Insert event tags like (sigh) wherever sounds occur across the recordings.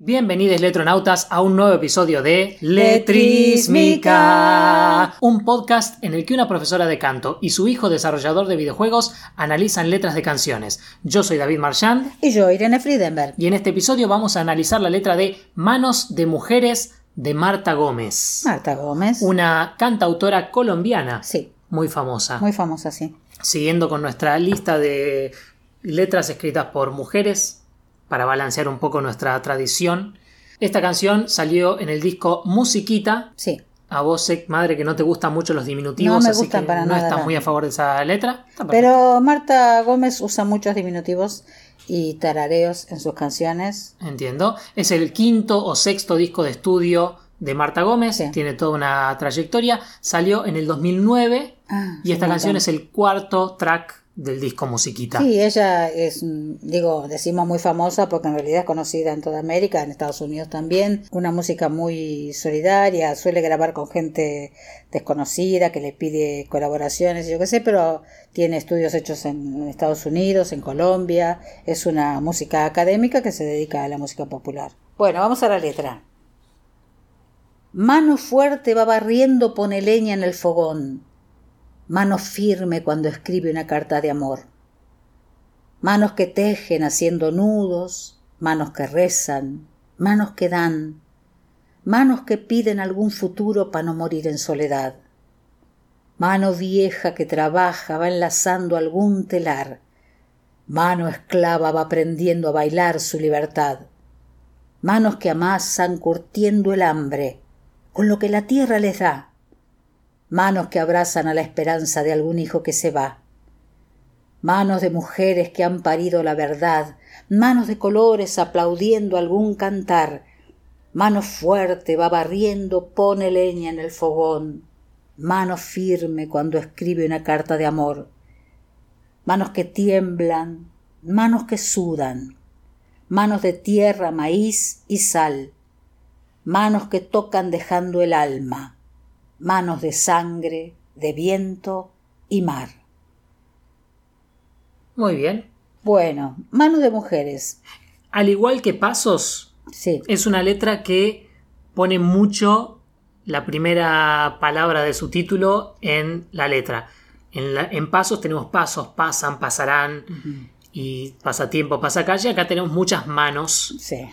Bienvenidos letronautas a un nuevo episodio de Letrísmica, un podcast en el que una profesora de canto y su hijo desarrollador de videojuegos analizan letras de canciones. Yo soy David Marchand Y yo, Irene Friedenberg. y en este episodio vamos a analizar la letra de Manos de Mujeres de Marta Gómez, Marta Gómez. una cantautora colombiana Sí, muy famosa. muy famosa, sí. Siguiendo con nuestra lista de letras escritas por mujeres para balancear un poco nuestra tradición. Esta canción salió en el disco Musiquita. Sí. A vos, sé, madre, que no te gustan mucho los diminutivos, No me así que para no nada. estás muy a favor de esa letra. Pero Marta Gómez usa muchos diminutivos y tarareos en sus canciones. Entiendo. Es el quinto o sexto disco de estudio de Marta Gómez. Sí. Tiene toda una trayectoria. Salió en el 2009 Ah, y esta canción es el cuarto track del disco Musiquita. Sí, ella es, digo, decimos muy famosa porque en realidad es conocida en toda América, en Estados Unidos también. Una música muy solidaria, suele grabar con gente desconocida que le pide colaboraciones, yo qué sé, pero tiene estudios hechos en Estados Unidos, en Colombia. Es una música académica que se dedica a la música popular. Bueno, vamos a la letra. Mano fuerte va barriendo, pone leña en el fogón. Mano firme cuando escribe una carta de amor. Manos que tejen haciendo nudos, manos que rezan, manos que dan, manos que piden algún futuro para no morir en soledad. Mano vieja que trabaja va enlazando algún telar. Mano esclava va aprendiendo a bailar su libertad. Manos que amasan curtiendo el hambre con lo que la tierra les da manos que abrazan a la esperanza de algún hijo que se va, manos de mujeres que han parido la verdad, manos de colores aplaudiendo algún cantar, mano fuerte va barriendo, pone leña en el fogón, mano firme cuando escribe una carta de amor, manos que tiemblan, manos que sudan, manos de tierra, maíz y sal, manos que tocan dejando el alma, manos de sangre, de viento y mar. Muy bien. Bueno, manos de mujeres. Al igual que Pasos, Sí, es una letra que pone mucho la primera palabra de su título en la letra. En, la- en pasos tenemos pasos, pasan, pasarán y pasatiempo, pasacalle. Acá tenemos muchas manos sí,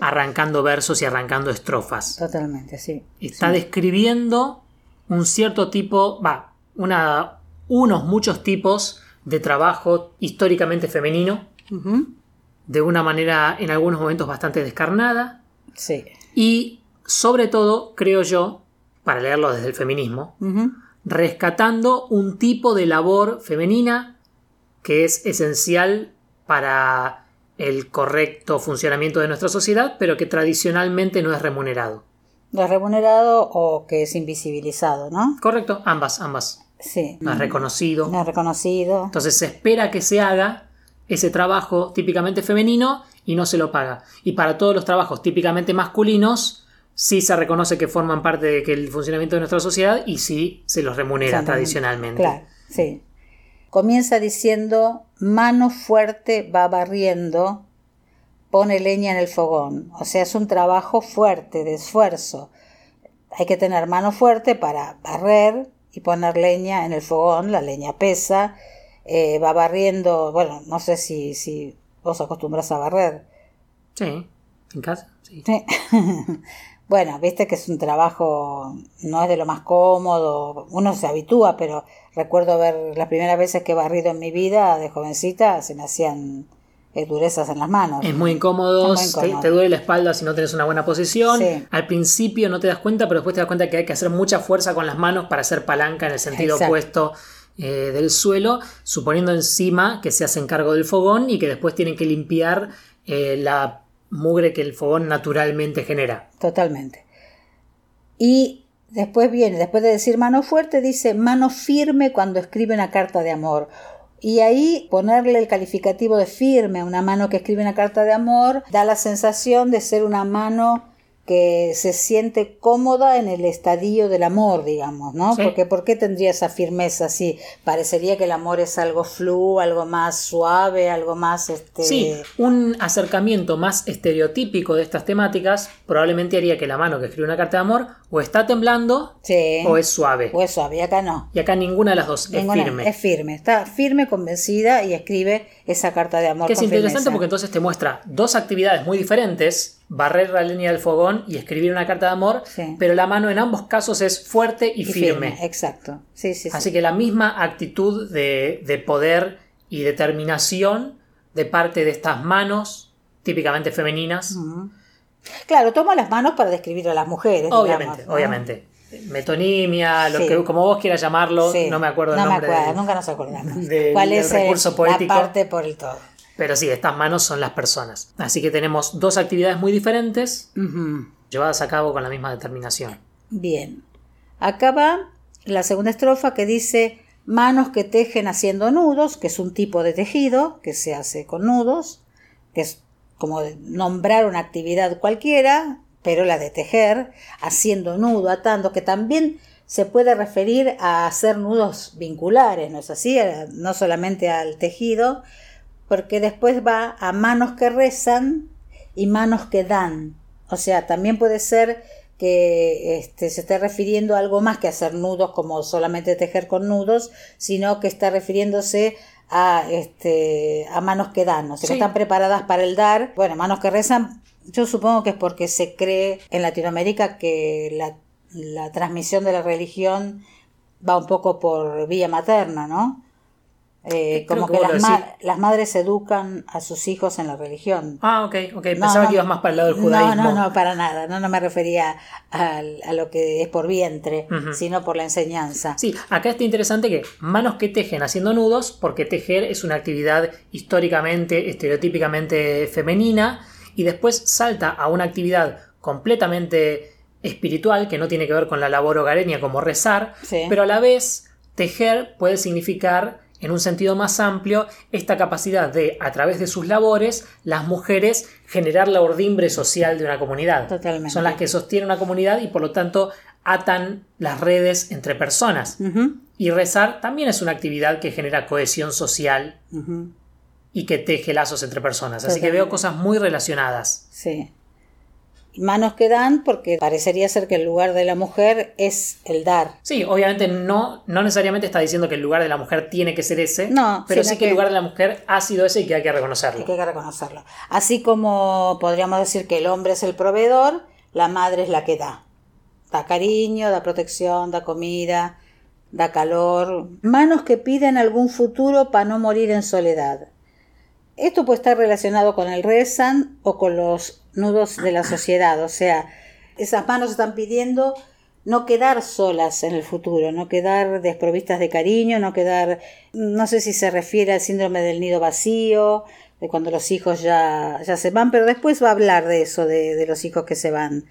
arrancando versos y arrancando estrofas. totalmente, sí. Está describiendo un cierto tipo, va, una, unos muchos tipos de trabajo históricamente femenino, de una manera en algunos momentos bastante descarnada, Sí. y sobre todo, creo yo, para leerlo desde el feminismo, rescatando un tipo de labor femenina que es esencial para el correcto funcionamiento de nuestra sociedad, pero que tradicionalmente no es remunerado. No es remunerado o que es invisibilizado, ¿no? Correcto, ambas, ambas. Sí. No es reconocido. No es reconocido. Entonces se espera que se haga ese trabajo típicamente femenino y no se lo paga. Y para todos los trabajos típicamente masculinos, sí se reconoce que forman parte del el funcionamiento de nuestra sociedad y sí se los remunera tradicionalmente. Claro, sí. Comienza diciendo, mano fuerte va barriendo, pone leña en el fogón. O sea, es un trabajo fuerte, de esfuerzo. Hay que tener mano fuerte para barrer y poner leña en el fogón. La leña pesa. eh, va barriendo, bueno, no sé si, si vos acostumbras a barrer. Sí, en casa. Sí. Sí. (laughs) bueno, viste que es un trabajo, no es de lo más cómodo, uno se habitúa, pero recuerdo ver las primeras veces que he barrido en mi vida de jovencita, se me hacían eh, durezas en las manos. Es muy incómodo, Es muy te- duele la espalda si no tienes una buena posición. Sí. Al principio no te das cuenta, pero después te das cuenta que hay que hacer mucha fuerza con las manos para hacer palanca en el sentido Exacto. opuesto eh, del suelo, suponiendo encima que se hacen cargo del fogón y que después tienen que limpiar eh, la mugre que el fogón naturalmente genera. Totalmente. Y después viene, después de decir mano fuerte, dice mano firme cuando escribe una carta de amor. Y ahí ponerle el calificativo de firme a una mano que escribe una carta de amor da la sensación de ser una mano que se siente cómoda en el estadio del amor, digamos, ¿no? Sí. Porque ¿por qué tendría esa firmeza así? Parecería que el amor es algo flu, algo más suave, algo más este Sí, un acercamiento más estereotípico de estas temáticas probablemente haría que la mano que escribe una carta de amor o está temblando Sí. o es suave. O es suave, y acá no. Y acá ninguna de las dos Ninguna- es firme. Es firme, está firme, convencida y escribe esa carta de amor. Que es con interesante firmeza. porque entonces te muestra dos actividades muy diferentes, barrer la línea del fogón y escribir una carta de amor, Sí. pero la mano en ambos casos es fuerte y, Y firme. Exacto. Sí, sí, sí. Así que la misma actitud de, de poder y determinación de parte de estas manos típicamente femeninas. Claro, toma las manos para describir a las mujeres. Obviamente, digamos, ¿no? obviamente. Metonimia, lo que, como vos quieras llamarlo, no me acuerdo el No me acuerdo, nunca nos acordamos. ¿Cuál es el- la parte por el todo? Pero sí, estas manos son las personas. Así que tenemos dos actividades muy diferentes llevadas a cabo con la misma determinación. Bien. Acá va la segunda estrofa que dice manos que tejen haciendo nudos, que es un tipo de tejido que se hace con nudos, que es como nombrar una actividad cualquiera, pero la de tejer, haciendo nudo, atando, que también se puede referir a hacer nudos vinculares, ¿no es así? No solamente al tejido, porque después va a manos que rezan y manos que dan. O sea, también puede ser que este, se esté refiriendo a algo más que hacer nudos como solamente tejer con nudos, sino que está refiriéndose a, este, a manos que dan, o sea, Sí. que están preparadas para el dar. Bueno, manos que rezan, yo supongo que es porque se cree en Latinoamérica que la, la transmisión de la religión va un poco por vía materna, ¿no? Eh, como que las, ma- las madres educan a sus hijos en la religión. Ah, ok, ok. Pensaba no. que ibas más para el lado del judaísmo. No, no, no, para nada. No, no me refería al- a, lo que es por vientre, sino por la enseñanza. Sí, acá está interesante que manos que tejen haciendo nudos, porque tejer es una actividad históricamente, estereotípicamente femenina, y después salta a una actividad completamente espiritual que no tiene que ver con la labor hogareña como rezar, Sí. pero a la vez tejer puede significar en un sentido más amplio esta capacidad de, a través de sus labores, las mujeres generar la ordimbre social de una comunidad. Totalmente. Son las que sostienen una comunidad y por lo tanto atan las redes entre personas. Y rezar también es una actividad que genera cohesión social y que teje lazos entre personas. Así que veo cosas muy relacionadas. Sí. Manos que dan porque parecería ser que el lugar de la mujer es el dar. Sí, obviamente no, no necesariamente está diciendo que el lugar de la mujer tiene que ser ese, No, pero sí que el que- lugar de la mujer ha sido ese y que hay que reconocerlo. Hay que reconocerlo. Así como podríamos decir que el hombre es el proveedor, la madre es la que da. Da cariño, da protección, da comida, da calor. Manos que piden algún futuro para no morir en soledad. Esto puede estar relacionado con el rezan o con los nudos de la sociedad. O sea, esas manos están pidiendo no quedar solas en el futuro, no quedar desprovistas de cariño, no quedar, no sé si se refiere al síndrome del nido vacío, de cuando los hijos ya, ya se van, pero después va a hablar de eso, de, de los hijos que se van.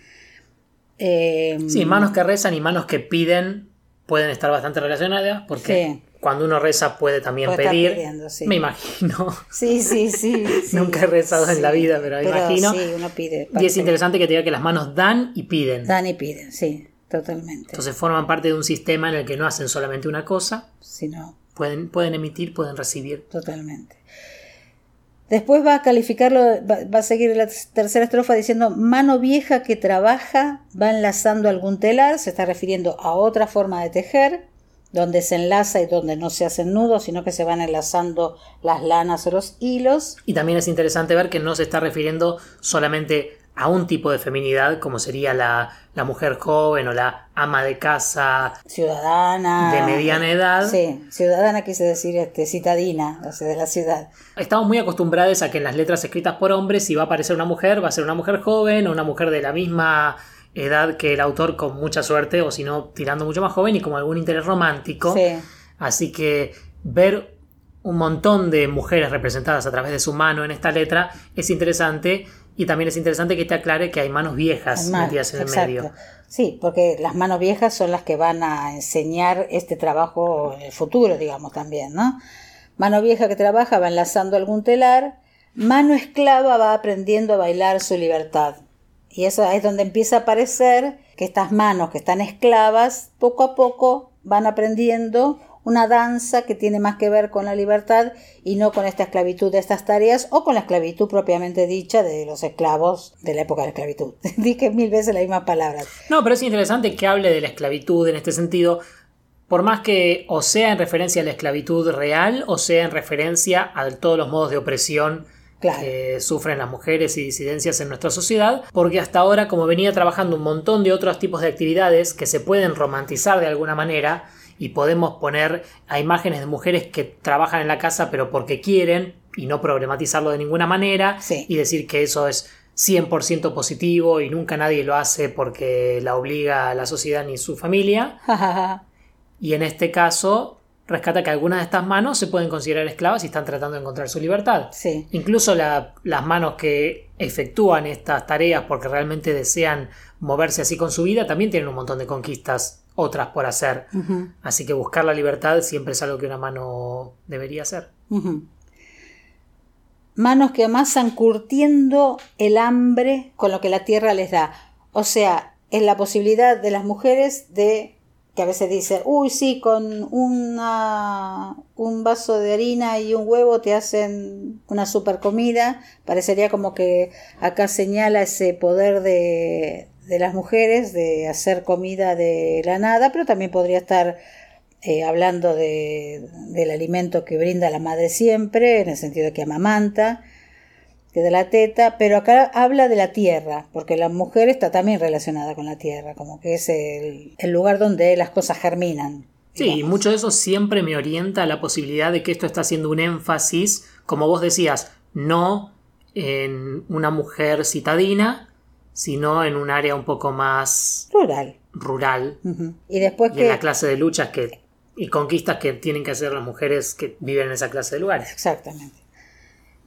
Eh, Sí, manos que rezan y manos que piden pueden estar bastante relacionadas porque Sí. Cuando uno reza puede también Puede pedir. pidiendo, sí. Me imagino. (laughs) Sí, sí, sí. sí, Nunca he rezado en la vida, pero me imagino. Sí, uno pide. Y es interesante que te diga que las manos dan y piden. Dan y piden, sí, totalmente. Entonces forman parte de un sistema en el que no hacen solamente una cosa, Si no, pueden, pueden emitir, pueden recibir. totalmente. Después va a calificarlo, va, va a seguir la tercera estrofa diciendo, mano vieja que trabaja, va enlazando algún telar, se está refiriendo a otra forma de tejer, donde se enlaza y donde no se hacen nudos, sino que se van enlazando las lanas o los hilos. Y también es interesante ver que no se está refiriendo solamente a un tipo de feminidad, como sería la, la mujer joven o la ama de casa Ciudadana. de mediana edad. Sí, ciudadana quise decir este, citadina, o sea, de la ciudad. Estamos muy acostumbrados a que en las letras escritas por hombres, si va a aparecer una mujer, va a ser una mujer joven o una mujer de la misma edad que el autor con mucha suerte, o si no, tirando mucho más joven y con algún interés romántico. Sí. Así que ver un montón de mujeres representadas a través de su mano en esta letra es interesante y también es interesante que te aclare que hay manos viejas Además, metidas en el exacto. medio. Sí, porque las manos viejas son las que van a enseñar este trabajo en el futuro, digamos también, ¿no? Mano vieja que trabaja va enlazando algún telar, mano esclava va aprendiendo a bailar su libertad. Y eso es donde empieza a aparecer que estas manos que están esclavas, poco a poco van aprendiendo una danza que tiene más que ver con la libertad y no con esta esclavitud de estas tareas o con la esclavitud propiamente dicha de los esclavos de la época de la esclavitud. (laughs) Dije mil veces las mismas palabras. No, pero es interesante que hable de la esclavitud en este sentido, por más que o sea en referencia a la esclavitud real o sea en referencia a todos los modos de opresión que sufren las mujeres y disidencias en nuestra sociedad, porque hasta ahora, como venía trabajando un montón de otros tipos de actividades que se pueden romantizar de alguna manera, y podemos poner a imágenes de mujeres que trabajan en la casa pero porque quieren y no problematizarlo de ninguna manera y decir que eso es 100% positivo y nunca nadie lo hace porque la obliga a la sociedad ni su familia. (laughs) y en este caso rescata que algunas de estas manos se pueden considerar esclavas y están tratando de encontrar su libertad. Incluso las manos que efectúan estas tareas porque realmente desean moverse así con su vida también tienen un montón de conquistas otras por hacer. Así que buscar la libertad siempre es algo que una mano debería hacer. Manos que amasan curtiendo el hambre con lo que la tierra les da. O sea, es la posibilidad de las mujeres de que a veces dice, uy, sí, con una, un vaso de harina y un huevo te hacen una super comida. Parecería como que acá señala ese poder de, de las mujeres de hacer comida de la nada, pero también podría estar eh, hablando de, del alimento que brinda la madre siempre, en el sentido de que amamanta, que de la teta, pero acá habla de la tierra, porque la mujer está también relacionada con la tierra, como que es el, el lugar donde las cosas germinan. Sí, y mucho de eso siempre me orienta a la posibilidad de que esto está haciendo un énfasis, como vos decías, no en una mujer citadina, sino en un área un poco más rural. Rural. Y después que... en la clase de luchas que, y conquistas que tienen que hacer las mujeres que viven en esa clase de lugares. Exactamente.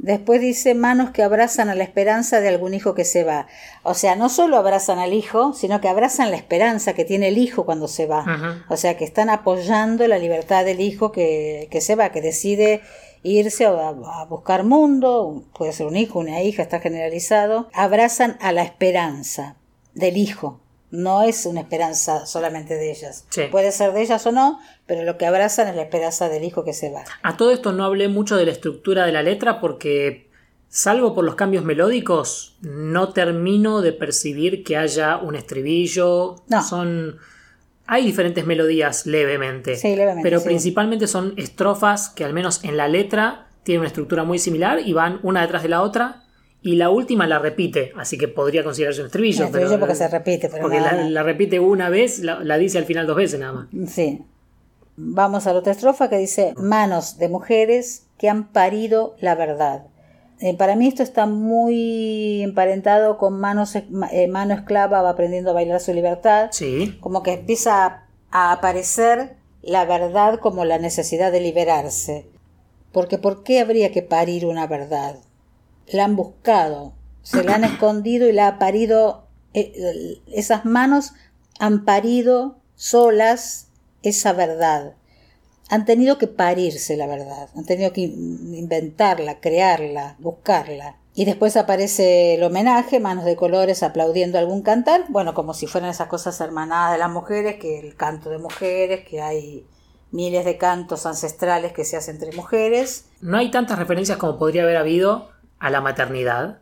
Después dice manos que abrazan a la esperanza de algún hijo que se va. O sea, no solo abrazan al hijo, sino que abrazan la esperanza que tiene el hijo cuando se va. O sea, que están apoyando la libertad del hijo que, que se va, que decide irse a, buscar mundo, puede ser un hijo, una hija, está generalizado, abrazan a la esperanza del hijo. No es una esperanza solamente de ellas. Puede ser de ellas o no, pero lo que abrazan es la esperanza del hijo que se va. A todo esto no hablé mucho de la estructura de la letra porque, salvo por los cambios melódicos, no termino de percibir que haya un estribillo. No. Son hay diferentes melodías levemente, pero principalmente son estrofas que al menos en la letra tienen una estructura muy similar y van una detrás de la otra y la última la repite, así que podría considerarse un estribillo. estribillo porque se repite, pero porque la, repite una vez, la, dice al final dos veces nada más. Sí. Vamos a la otra estrofa que dice manos de mujeres que han parido la verdad. Eh, para mí esto está muy emparentado con manos, eh, mano esclava va aprendiendo a bailar su libertad. Sí. Como que empieza a, aparecer la verdad como la necesidad de liberarse. Porque ¿por qué habría que parir una verdad? La han buscado, se la han (clears throat) escondido y la ha parido, eh, esas manos han parido solas esa verdad han tenido que parirse la verdad, han tenido que inventarla, crearla, buscarla. Y después aparece el homenaje, manos de colores aplaudiendo algún cantar, bueno, como si fueran esas cosas hermanadas de las mujeres, que el canto de mujeres, que hay miles de cantos ancestrales que se hacen entre mujeres. No hay tantas referencias como podría haber habido a la maternidad.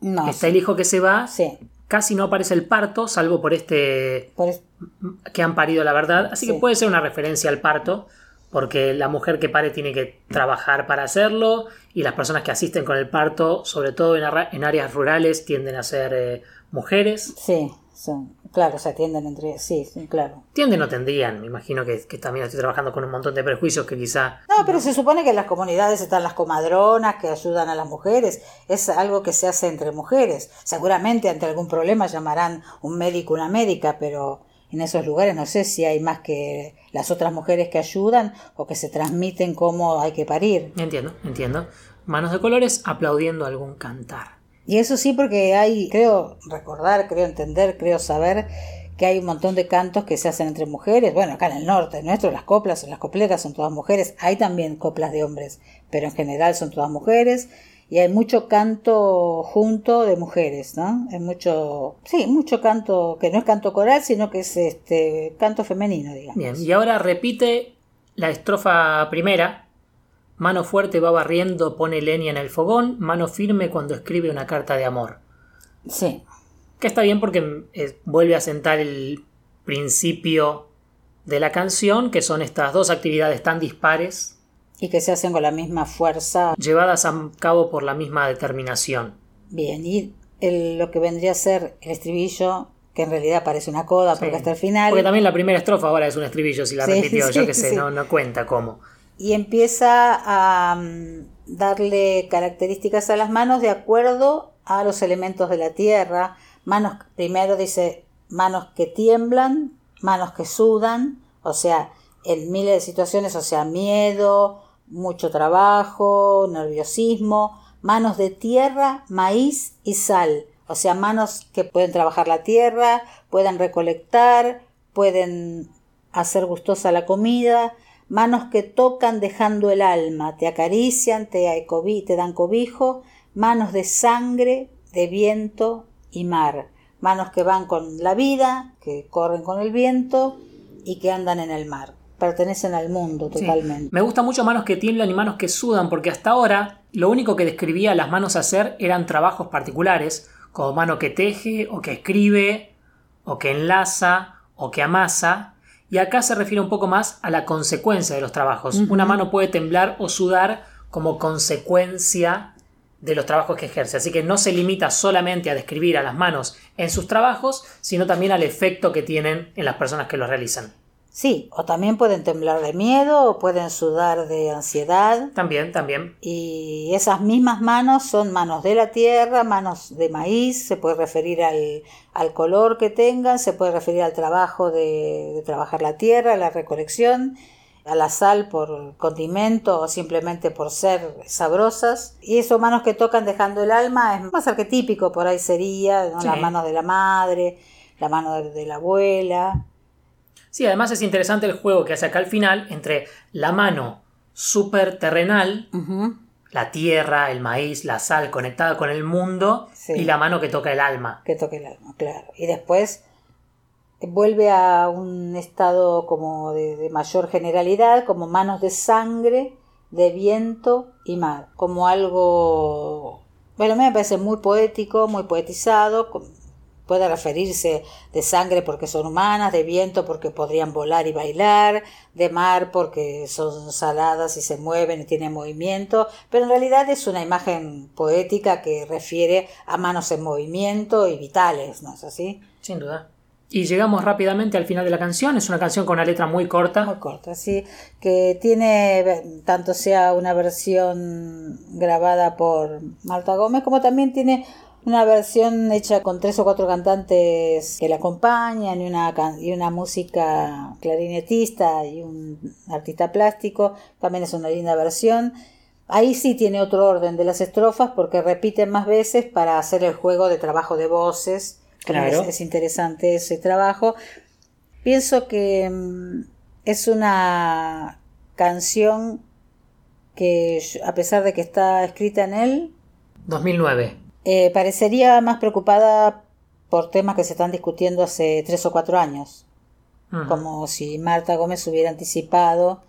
No. Está el hijo que se va. Sí. Casi no aparece el parto, salvo por este que han parido la verdad. Así que puede ser una referencia al parto porque la mujer que pare tiene que trabajar para hacerlo y las personas que asisten con el parto, sobre todo en, áreas rurales, tienden a ser eh, mujeres. Sí, son, claro, o sea, tienden entre sí, sí, claro. Tienden o tendrían, me imagino que, también estoy trabajando con un montón de prejuicios que quizá... No, pero se supone que en las comunidades están las comadronas que ayudan a las mujeres, es algo que se hace entre mujeres. Seguramente ante algún problema llamarán un médico, una médica, pero en esos lugares no sé si hay más que las otras mujeres que ayudan o que se transmiten cómo hay que parir. Entiendo, entiendo. Manos de colores aplaudiendo algún cantar. Y eso sí porque hay, creo recordar, creo entender, creo saber que hay un montón de cantos que se hacen entre mujeres. Bueno, acá en el norte nuestro las coplas, las copletas son todas mujeres. Hay también coplas de hombres, pero en general son todas mujeres. y hay mucho canto junto de mujeres, ¿no? Hay mucho, sí, mucho canto que no es canto coral, sino que es este canto femenino, digamos. Bien, y ahora repite la estrofa primera. Mano fuerte va barriendo, pone leña en el fogón, mano firme cuando escribe una carta de amor. Sí. Que está bien porque eh, vuelve a sentar el principio de la canción, que son estas dos actividades tan dispares y que se hacen con la misma fuerza. Llevadas a cabo por la misma determinación. Bien, y lo que vendría a ser el estribillo, que en realidad parece una coda porque hasta el final. Porque también la primera estrofa ahora es un estribillo, si la repitió, (laughs) yo qué sé, no, no cuenta cómo. Y empieza a mm, darle características a las manos de acuerdo a los elementos de la tierra. Manos, primero dice manos que tiemblan, manos que sudan, o sea, en miles de situaciones, o sea, miedo, mucho trabajo, nerviosismo, manos de tierra, maíz y sal, o sea, manos que pueden trabajar la tierra, pueden recolectar, pueden hacer gustosa la comida, manos que tocan dejando el alma, te acarician, te, te dan cobijo, manos de sangre, de viento y mar, manos que van con la vida, que corren con el viento y que andan en el mar pertenecen al mundo totalmente. Me gusta mucho manos que tiemblan y manos que sudan, porque hasta ahora lo único que describía las manos hacer eran trabajos particulares, como mano que teje, o que escribe, o que enlaza, o que amasa. Y acá se refiere un poco más a la consecuencia de los trabajos. Una mano puede temblar o sudar como consecuencia de los trabajos que ejerce. Así que no se limita solamente a describir a las manos en sus trabajos, sino también al efecto que tienen en las personas que los realizan. Sí, o también pueden temblar de miedo o pueden sudar de ansiedad. También, también. Y esas mismas manos son manos de la tierra, manos de maíz, se puede referir al, al color que tengan, se puede referir al trabajo de, de trabajar la tierra, la recolección, a la sal por condimento o simplemente por ser sabrosas. Y esos manos que tocan dejando el alma es más arquetípico, por ahí sería, ¿no? las manos de la madre, la mano de la abuela. Sí, además es interesante el juego que hace acá al final entre la mano súper terrenal, la tierra, el maíz, la sal conectada con el mundo y la mano que toca el alma. Que toca el alma, claro. Y después vuelve a un estado como de, mayor generalidad, como manos de sangre, de viento y mar, como algo, bueno, a mí me parece muy poético, muy poetizado, Puede referirse de sangre porque son humanas, de viento porque podrían volar y bailar, de mar porque son saladas y se mueven y tienen movimiento, pero en realidad es una imagen poética que refiere a manos en movimiento y vitales, ¿no es así? Sin duda. Y llegamos rápidamente al final de la canción. Es una canción con una letra muy corta. Muy corta, sí. Que tiene, tanto sea una versión grabada por Marta Gómez, como también tiene una versión hecha con tres o cuatro cantantes que la acompañan y una, y una música clarinetista y un artista plástico. También es una linda versión. Ahí sí tiene otro orden de las estrofas porque repiten más veces para hacer el juego de trabajo de voces. Claro. Es, es interesante ese trabajo. Pienso que mm, es una canción que a pesar de que está escrita en él 2009 eh, parecería más preocupada por temas que se están discutiendo hace tres o cuatro años, como si Marta Gómez hubiera anticipado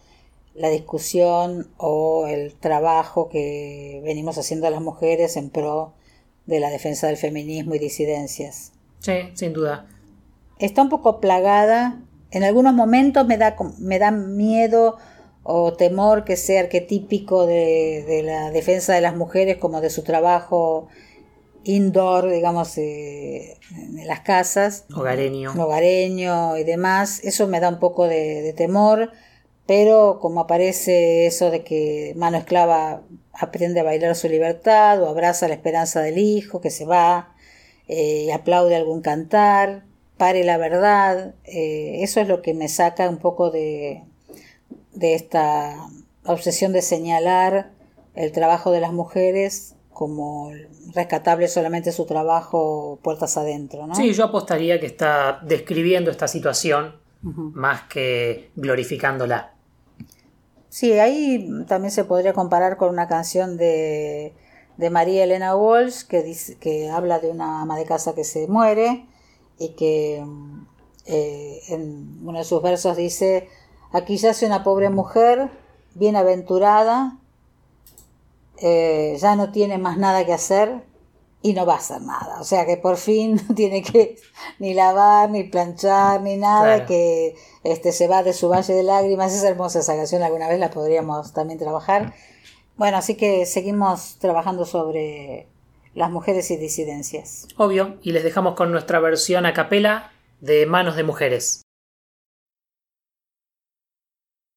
la discusión o el trabajo que venimos haciendo las mujeres en pro de la defensa del feminismo y disidencias. Sí, sin duda. Está un poco plagada. En algunos momentos me da, me da miedo o temor que sea arquetípico de, de la defensa de las mujeres como de su trabajo indoor, digamos, eh, en las casas. Hogareño. Hogareño y demás. Eso me da un poco de, temor, pero como aparece eso de que mano esclava aprende a bailar su libertad o abraza la esperanza del hijo que se va, eh, aplaude algún cantar, pare la verdad, eh, eso es lo que me saca un poco de, de esta obsesión de señalar el trabajo de las mujeres como rescatable solamente su trabajo puertas adentro. ¿no? Sí, yo apostaría que está describiendo esta situación más que glorificándola. Sí, ahí también se podría comparar con una canción de, de María Elena Walsh, que, dice, que habla de una ama de casa que se muere y que eh, en uno de sus versos dice, aquí yace una pobre mujer, bienaventurada, eh, ya no tiene más nada que hacer y no va a hacer nada. O sea que por fin (laughs) no tiene que ni lavar, ni planchar, ni nada, que este, se va de su valle de lágrimas. Es hermosa esa canción, alguna vez la podríamos también trabajar. Bueno, así que seguimos trabajando sobre las mujeres y disidencias. Obvio, y les dejamos con nuestra versión a capela de Manos de Mujeres.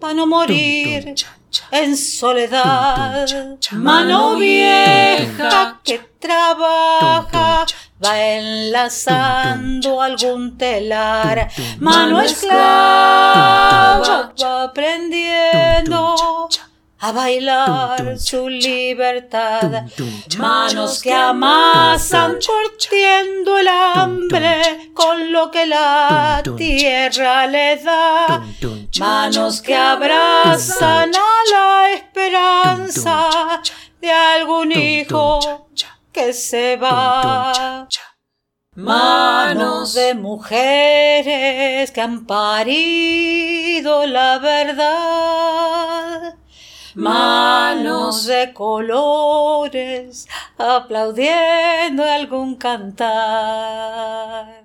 para no morir. En soledad. Mano vieja que trabaja va enlazando algún telar, mano esclava va aprendiendo a bailar su libertad, manos que amasan curtiendo el hambre con lo que la tierra le da, manos que abrazan a la esperanza de algún hijo que se va. Manos de mujeres que han parido la verdad. Manos de colores aplaudiendo algún cantar.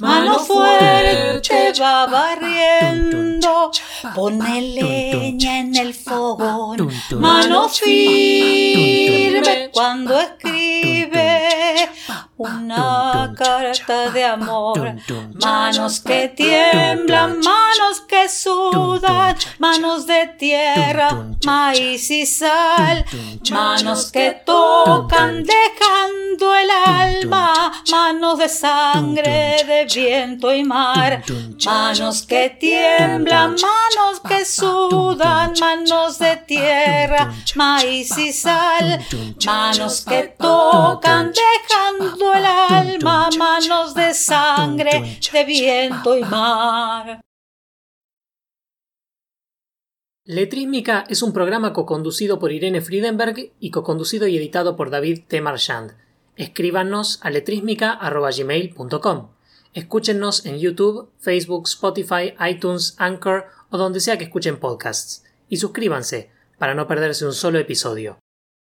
Mano fuerte va barriendo, pone leña en el fogón. Mano firme cuando escribe una carta de amor. Manos que tiemblan, manos que sudan, manos de tierra, maíz y sal. Manos que tocan el alma, manos de sangre de viento y mar, manos que tiemblan, manos que sudan, manos de tierra, maíz y sal, manos que tocan dejando el alma, manos de sangre, de viento y mar. Letrísmica es un programa co-conducido por Irene Friedenberg y co-conducido y editado por David T. Marchand. Escríbanos a letrísmica.gmail.com. Escúchenos en YouTube, Facebook, Spotify, iTunes, Anchor o donde sea que escuchen podcasts. Y suscríbanse para no perderse un solo episodio.